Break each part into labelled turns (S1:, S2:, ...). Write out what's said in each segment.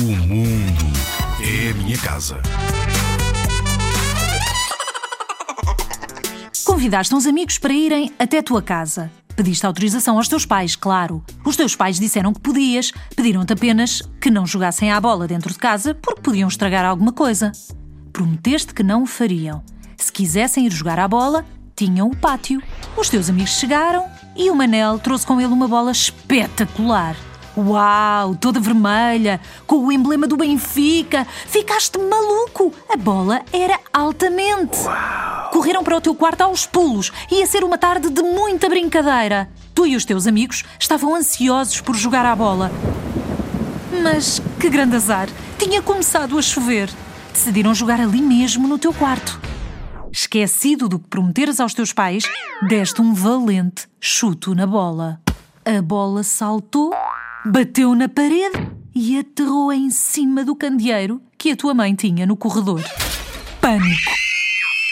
S1: O mundo é a minha casa.
S2: Convidaste uns amigos para irem até tua casa. Pediste autorização aos teus pais, claro. Os teus pais disseram que podias, pediram-te apenas que não jogassem à bola dentro de casa porque podiam estragar alguma coisa. Prometeste que não o fariam. Se quisessem ir jogar à bola, tinham o pátio. Os teus amigos chegaram e o Manel trouxe com ele uma bola espetacular. Uau, toda vermelha, com o emblema do Benfica. Ficaste maluco! A bola era altamente. Correram para o teu quarto aos pulos. Ia ser uma tarde de muita brincadeira. Tu e os teus amigos estavam ansiosos por jogar à bola. Mas que grande azar! Tinha começado a chover. Decidiram jogar ali mesmo no teu quarto. Esquecido do que prometeras aos teus pais, deste um valente chuto na bola. A bola saltou, bateu na parede e aterrou em cima do candeeiro que a tua mãe tinha no corredor. Pânico!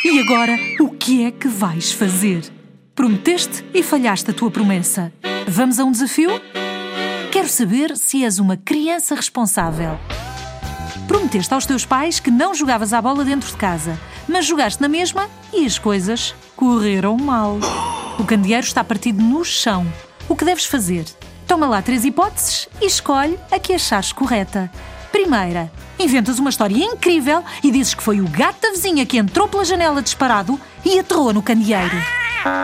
S2: E agora, o que é que vais fazer? Prometeste e falhaste a tua promessa. Vamos a um desafio? Quero saber se és uma criança responsável. Prometeste aos teus pais que não jogavas à bola dentro de casa, mas jogaste na mesma e as coisas correram mal. O candeeiro está partido no chão. O que deves fazer? Toma lá três hipóteses e escolhe a que achares correta. Primeira, inventas uma história incrível e dizes que foi o gato da vizinha que entrou pela janela disparado e aterrou no candeeiro.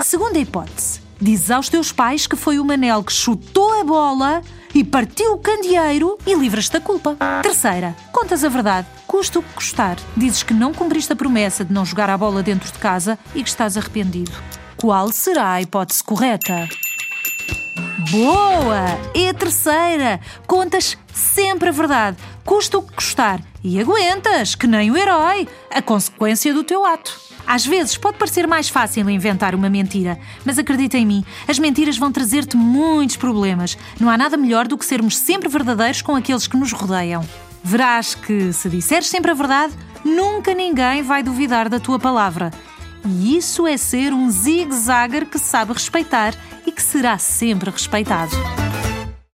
S2: Segunda hipótese, dizes aos teus pais que foi o Manel que chutou a bola e partiu o candeeiro e livras-te da culpa. Terceira, contas a verdade, custa o que custar. Dizes que não cumpriste a promessa de não jogar a bola dentro de casa e que estás arrependido. Qual será a hipótese correta? Boa! A terceira, contas sempre a verdade, custa o que custar e aguentas, que nem o herói, a consequência do teu ato. Às vezes pode parecer mais fácil inventar uma mentira, mas acredita em mim, as mentiras vão trazer-te muitos problemas. Não há nada melhor do que sermos sempre verdadeiros com aqueles que nos rodeiam. Verás que, se disseres sempre a verdade, nunca ninguém vai duvidar da tua palavra. E isso é ser um zigue-zaguer que sabe respeitar que será sempre respeitado.